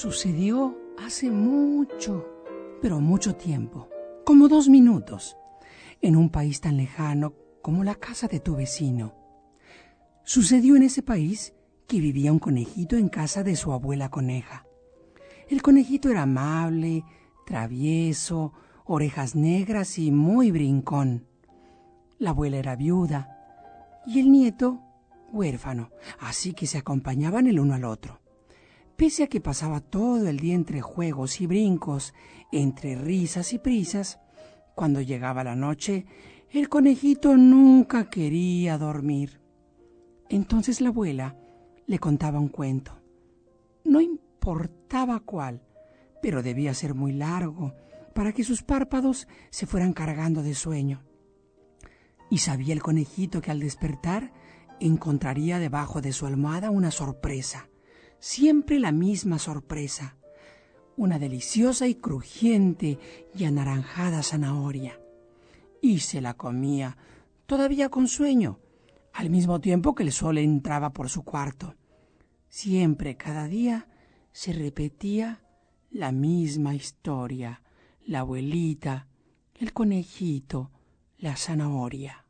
Sucedió hace mucho, pero mucho tiempo, como dos minutos, en un país tan lejano como la casa de tu vecino. Sucedió en ese país que vivía un conejito en casa de su abuela coneja. El conejito era amable, travieso, orejas negras y muy brincón. La abuela era viuda y el nieto huérfano, así que se acompañaban el uno al otro. Pese a que pasaba todo el día entre juegos y brincos, entre risas y prisas, cuando llegaba la noche, el conejito nunca quería dormir. Entonces la abuela le contaba un cuento. No importaba cuál, pero debía ser muy largo para que sus párpados se fueran cargando de sueño. Y sabía el conejito que al despertar encontraría debajo de su almohada una sorpresa, siempre la misma sorpresa, una deliciosa y crujiente y anaranjada zanahoria. Y se la comía, todavía con sueño, al mismo tiempo que el sol entraba por su cuarto. Siempre, cada día, se repetía la misma historia, la abuelita, el conejito, la zanahoria.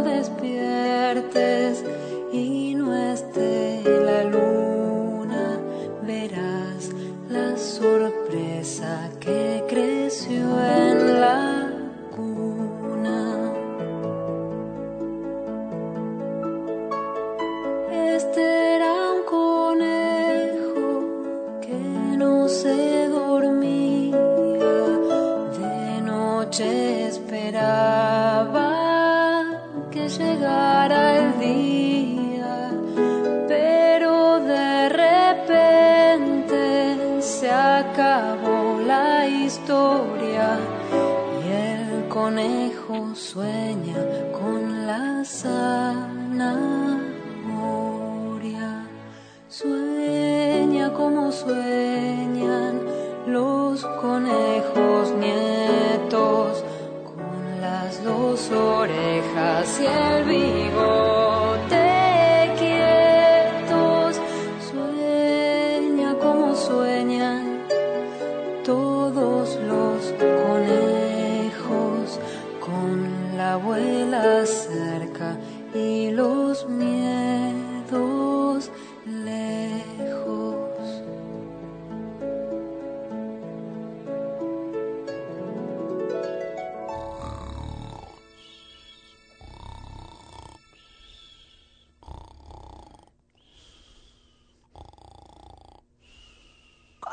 despiertes y no esté la luna, verás la sorpresa que creció en la cuna. Este era un conejo que no se dormía, de noche esperaba llegara el día, pero de repente se acabó la historia y el conejo sueña con la zanahoria, sueña como sueña. hacia el vigor.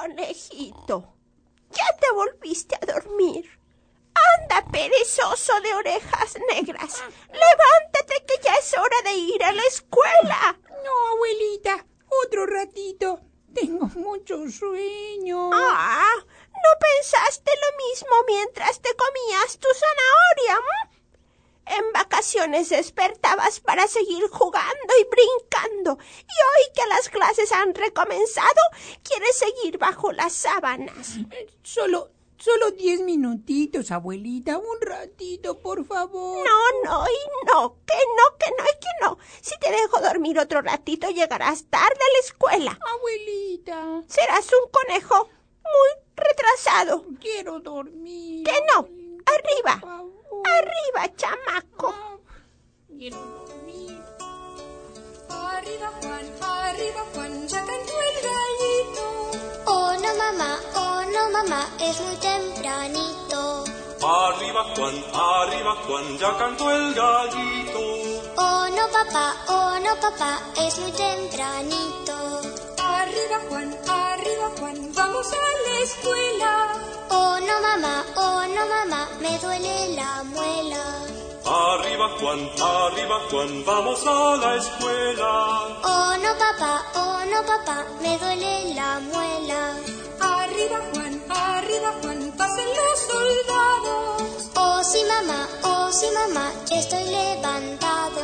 Conejito, ya te volviste a dormir. Anda, perezoso de orejas negras. Levántate que ya es hora de ir a la escuela. No, abuelita, otro ratito. Tengo mucho sueño. Ah, ¿no pensaste lo mismo mientras te comías tu zanahoria? En vacaciones despertabas para seguir jugando y brincando, y hoy que las clases han recomenzado, quieres seguir bajo las sábanas. Solo, solo diez minutitos, abuelita, un ratito, por favor. No, no, y no, que no, que no, y que no. Si te dejo dormir otro ratito, llegarás tarde a la escuela. Abuelita. Serás un conejo muy retrasado. Quiero dormir. Que no. Arriba. Arriba, chamaco. Arriba Juan, arriba Juan, ya cantó el gallito. Oh no mamá, oh no mamá, es muy tempranito. Arriba Juan, arriba Juan, ya cantó el gallito. Oh no papá, oh no papá, es muy tempranito. Arriba Juan, arriba Juan, vamos a la escuela. Oh no mamá, oh no mamá, me duele la muela. Arriba Juan, arriba Juan, vamos a la escuela. Oh no papá, oh no papá, me duele la muela. Arriba Juan, arriba Juan, pasen los soldados. Oh sí mamá, oh sí mamá, ya estoy levantado.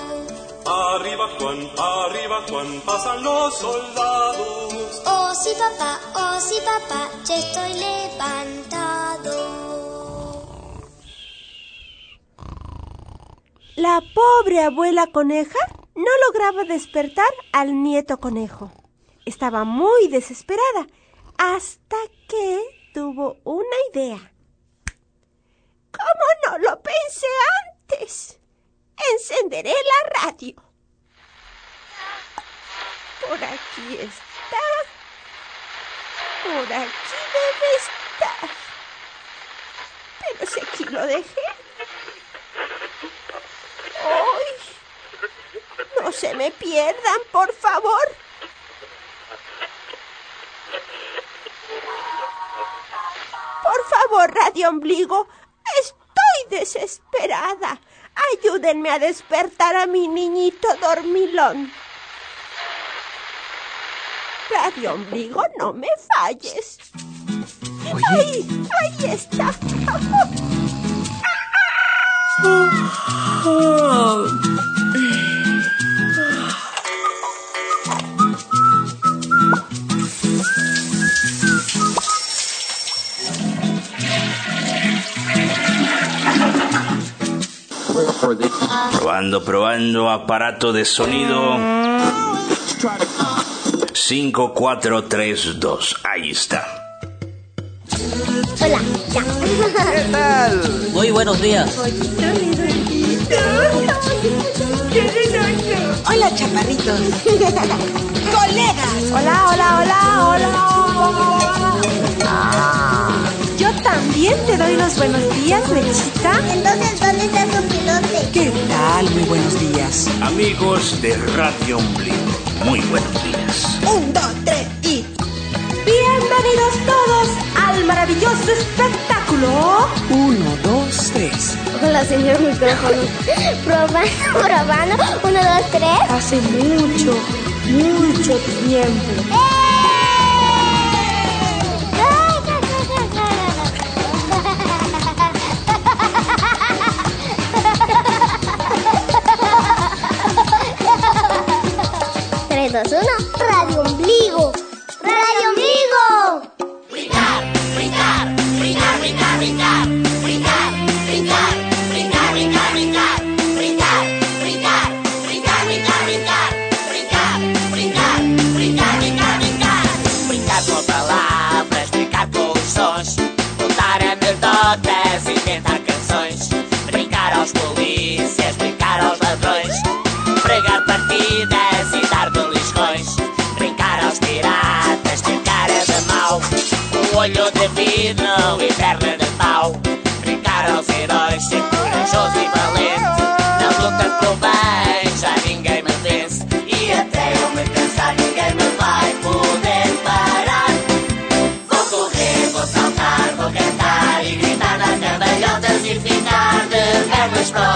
Arriba Juan, arriba Juan, pasan los soldados. Oh sí papá, oh sí papá, ya estoy levantado. La pobre abuela coneja no lograba despertar al nieto conejo. Estaba muy desesperada hasta que tuvo una idea. ¿Cómo no lo pensé antes? Encenderé la radio. Por aquí está. Por aquí debe estar. Pero si aquí lo dejé. ¡Ay! No se me pierdan, por favor. Por favor, Radio Ombligo, estoy desesperada. Ayúdenme a despertar a mi niñito dormilón. Radio Ombligo, no me falles. ¡Ay! ¡Ahí está! Probando, probando, aparato de sonido. 5, 4, 3, 2. Ahí está. Hola. Muy buenos días. Hola, chaparritos. Colegas. Hola, hola, hola, hola. Ah, yo también te doy los buenos días, Mechita. Entonces, ¿dónde está tu pilote? ¿Qué tal? Muy buenos días. Amigos de Radio Ombligo, muy buenos días. Un, dos, tres y... Bienvenidos todos al maravilloso espectáculo. Uno, dos, tres. Hola, señor micrófono. probando, probando. Uno, dos, tres. Hace mucho, mucho tiempo. Tres, sons, contar anedotas, inventar canções, brincar aos polícias, brincar aos ladrões, pregar partidas e dar beliscões, brincar aos piratas, ter cara de mau, o olho de vidro e perna de pau, brincar aos heróis, ser corajoso e valente, na luta pelo de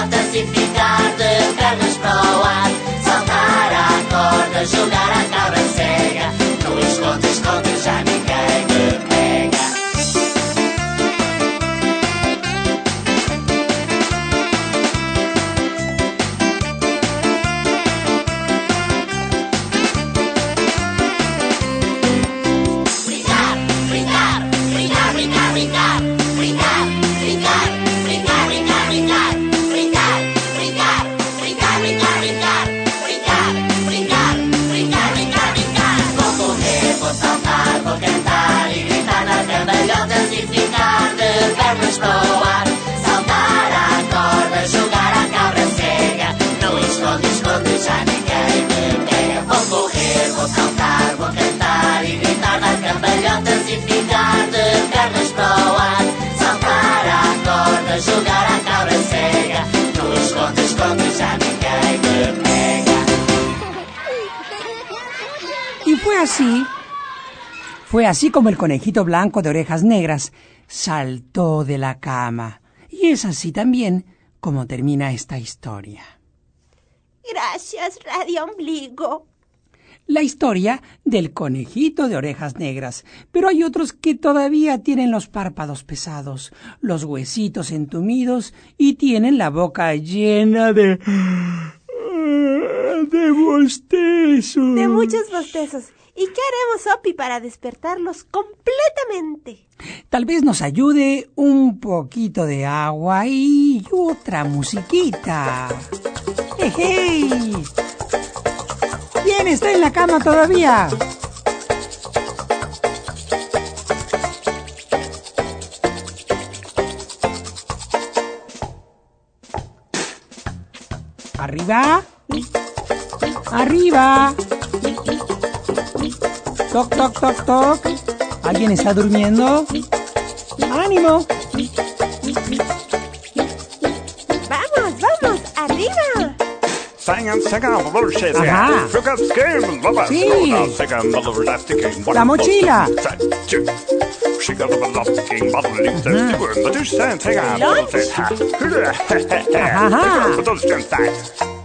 altas e ficar de pernas para o ar, saltar a corda, jogar a cabra Y fue así, fue así como el conejito blanco de orejas negras saltó de la cama. Y es así también como termina esta historia. Gracias, Radio Ombligo. La historia del conejito de orejas negras. Pero hay otros que todavía tienen los párpados pesados, los huesitos entumidos y tienen la boca llena de... de bostezos. De muchos bostezos. ¿Y qué haremos, Opi, para despertarlos completamente? Tal vez nos ayude un poquito de agua y otra musiquita. ¡Ejey! ¿Quién está en la cama todavía? Arriba. Arriba. Toc, toc, toc, toc. ¿Alguien está durmiendo? ¡Ánimo! Vamos, vamos, arriba. Ajá. Sí. La mochila.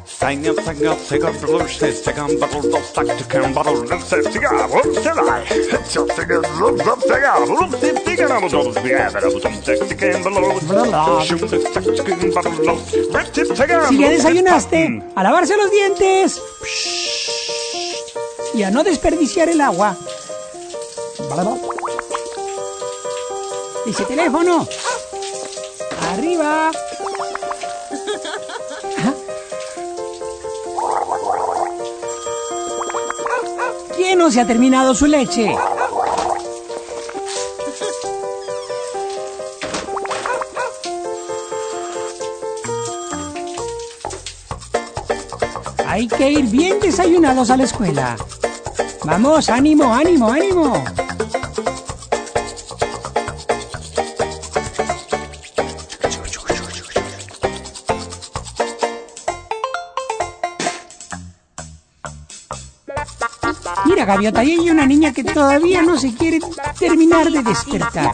Si ya desayunaste, a lavarse los dientes. Y a no desperdiciar el agua. Ese teléfono. Arriba. ¿Quién no se ha terminado su leche? Hay que ir bien desayunados a la escuela. Vamos, ánimo, ánimo, ánimo. Gaviota, ahí hay una niña que todavía no se quiere terminar de despertar.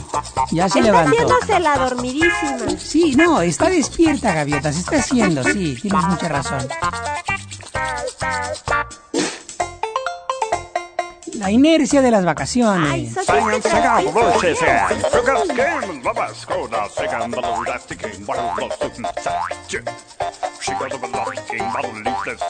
Ya se Está levantó. haciéndose la dormidísima. Sí, no, está despierta, Gaviota, se está haciendo, sí, tienes mucha razón. La inercia de las Ay, vacaciones. sos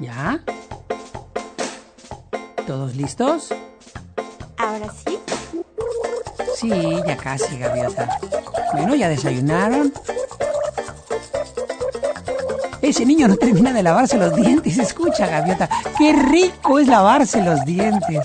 ¿Ya? ¿Todos listos? Sí, ya casi, Gaviota. Bueno, ¿ya desayunaron? Ese niño no termina de lavarse los dientes. Escucha, Gaviota. Qué rico es lavarse los dientes.